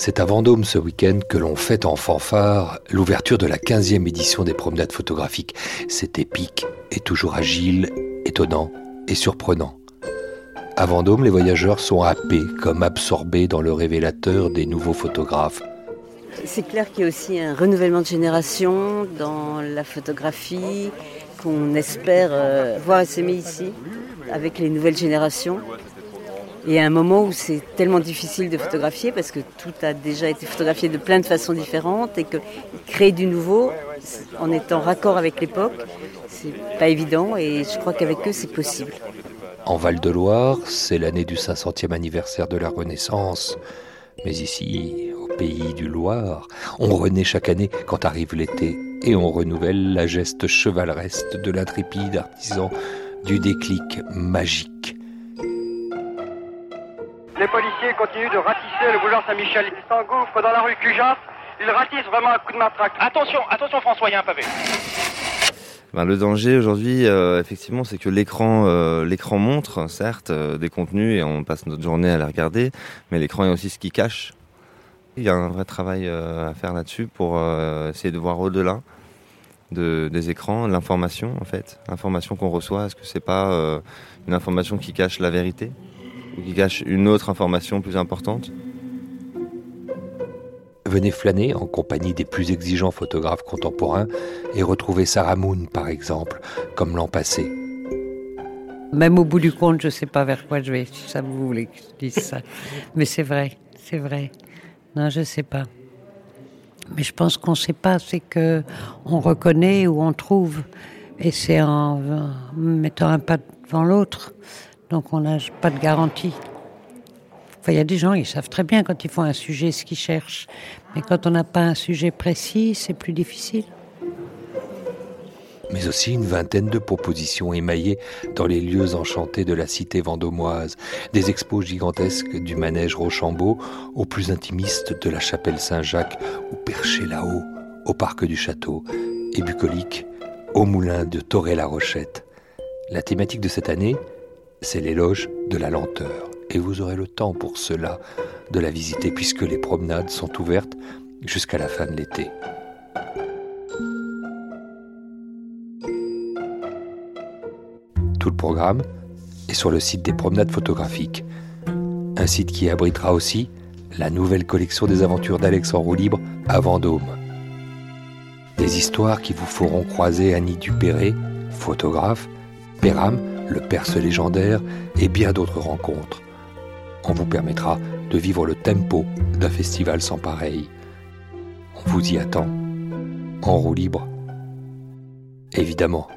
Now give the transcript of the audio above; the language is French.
C'est à Vendôme ce week-end que l'on fête en fanfare l'ouverture de la 15e édition des promenades photographiques. C'est épique et toujours agile, étonnant et surprenant. À Vendôme, les voyageurs sont happés, comme absorbés dans le révélateur des nouveaux photographes. C'est clair qu'il y a aussi un renouvellement de génération dans la photographie qu'on espère euh, voir s'aimer ici avec les nouvelles générations. Et à un moment où c'est tellement difficile de photographier parce que tout a déjà été photographié de plein de façons différentes et que créer du nouveau en étant raccord avec l'époque, c'est pas évident et je crois qu'avec eux c'est possible. En Val-de-Loire, c'est l'année du 500e anniversaire de la Renaissance. Mais ici, au pays du Loir, on renaît chaque année quand arrive l'été et on renouvelle la geste chevaleresque de l'intrépide artisan du déclic magique les policiers continuent de ratisser le boulevard Saint-Michel. Ils s'engouffrent dans la rue Cujas. Ils ratissent vraiment un coup de matraque. Attention, attention François, il y a un pavé. Ben, le danger aujourd'hui, euh, effectivement, c'est que l'écran, euh, l'écran montre, certes, euh, des contenus et on passe notre journée à les regarder, mais l'écran est aussi ce qui cache. Il y a un vrai travail à faire là-dessus pour essayer de voir au-delà de, des écrans, l'information en fait, l'information qu'on reçoit. Est-ce que c'est pas une information qui cache la vérité? Qui cache une autre information plus importante Venez flâner en compagnie des plus exigeants photographes contemporains et retrouver Sarah Moon, par exemple, comme l'an passé. Même au bout du compte, je ne sais pas vers quoi je vais, si ça vous voulez que je dise ça. Mais c'est vrai, c'est vrai. Non, je ne sais pas. Mais je pense qu'on ne sait pas, c'est que on reconnaît ou on trouve. Et c'est en mettant un pas devant l'autre donc on n'a pas de garantie. il y a des gens, ils savent très bien quand ils font un sujet ce qu'ils cherchent. Mais quand on n'a pas un sujet précis, c'est plus difficile. Mais aussi une vingtaine de propositions émaillées dans les lieux enchantés de la cité vendômoise, des expos gigantesques du manège Rochambeau aux plus intimistes de la chapelle Saint-Jacques ou perché là-haut au parc du château et bucolique au moulin de Toré-la-Rochette. La thématique de cette année, c'est l'éloge de la lenteur. Et vous aurez le temps pour cela de la visiter puisque les promenades sont ouvertes jusqu'à la fin de l'été. Tout le programme est sur le site des promenades photographiques, un site qui abritera aussi la nouvelle collection des aventures d'Alex en roue libre à Vendôme. Des histoires qui vous feront croiser Annie Dupéré, photographe, Péram, le Perse légendaire et bien d'autres rencontres. On vous permettra de vivre le tempo d'un festival sans pareil. On vous y attend, en roue libre. Évidemment.